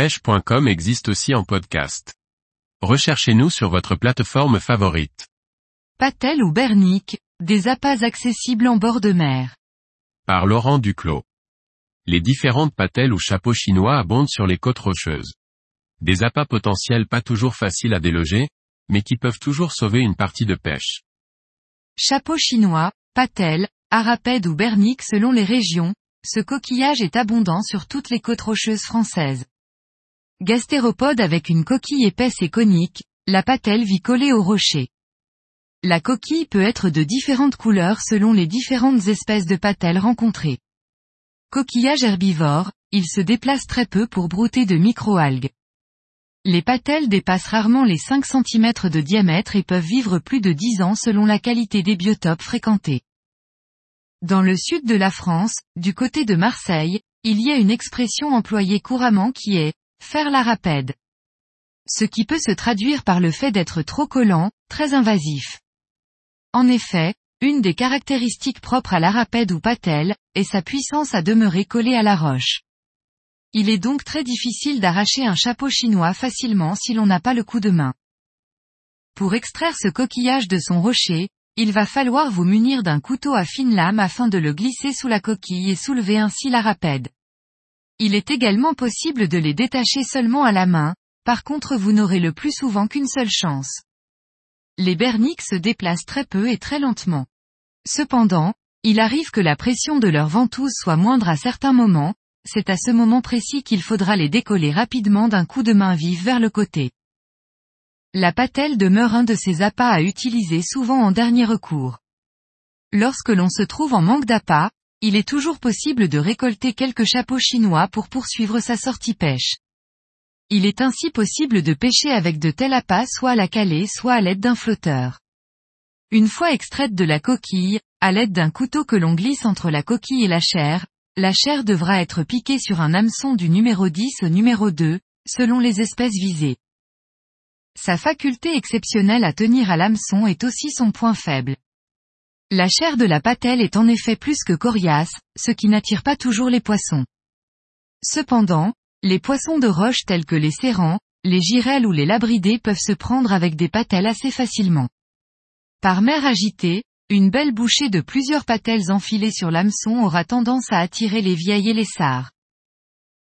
pêche.com existe aussi en podcast. Recherchez-nous sur votre plateforme favorite. Patel ou Bernic, des appâts accessibles en bord de mer. Par Laurent Duclos. Les différentes patelles ou chapeaux chinois abondent sur les côtes rocheuses. Des appâts potentiels pas toujours faciles à déloger, mais qui peuvent toujours sauver une partie de pêche. Chapeau chinois, patel, arapède ou bernique selon les régions, ce coquillage est abondant sur toutes les côtes rocheuses françaises. Gastéropode avec une coquille épaisse et conique, la patelle vit collée au rocher. La coquille peut être de différentes couleurs selon les différentes espèces de patelles rencontrées. Coquillage herbivore, il se déplace très peu pour brouter de microalgues. Les patelles dépassent rarement les 5 cm de diamètre et peuvent vivre plus de 10 ans selon la qualité des biotopes fréquentés. Dans le sud de la France, du côté de Marseille, il y a une expression employée couramment qui est faire la rapède. Ce qui peut se traduire par le fait d'être trop collant, très invasif. En effet, une des caractéristiques propres à l'arapède ou patelle, est sa puissance à demeurer collée à la roche. Il est donc très difficile d'arracher un chapeau chinois facilement si l'on n'a pas le coup de main. Pour extraire ce coquillage de son rocher, il va falloir vous munir d'un couteau à fine lame afin de le glisser sous la coquille et soulever ainsi la rapède. Il est également possible de les détacher seulement à la main, par contre vous n'aurez le plus souvent qu'une seule chance. Les berniques se déplacent très peu et très lentement. Cependant, il arrive que la pression de leur ventouse soit moindre à certains moments, c'est à ce moment précis qu'il faudra les décoller rapidement d'un coup de main vif vers le côté. La patelle demeure un de ces appâts à utiliser souvent en dernier recours. Lorsque l'on se trouve en manque d'appât, il est toujours possible de récolter quelques chapeaux chinois pour poursuivre sa sortie pêche. Il est ainsi possible de pêcher avec de tels appâts soit à la calée soit à l'aide d'un flotteur. Une fois extraite de la coquille, à l'aide d'un couteau que l'on glisse entre la coquille et la chair, la chair devra être piquée sur un hameçon du numéro 10 au numéro 2, selon les espèces visées. Sa faculté exceptionnelle à tenir à l'hameçon est aussi son point faible. La chair de la patelle est en effet plus que coriace, ce qui n'attire pas toujours les poissons. Cependant, les poissons de roche tels que les serrans, les girelles ou les labridés peuvent se prendre avec des patelles assez facilement. Par mer agitée, une belle bouchée de plusieurs patelles enfilées sur l'hameçon aura tendance à attirer les vieilles et les sards.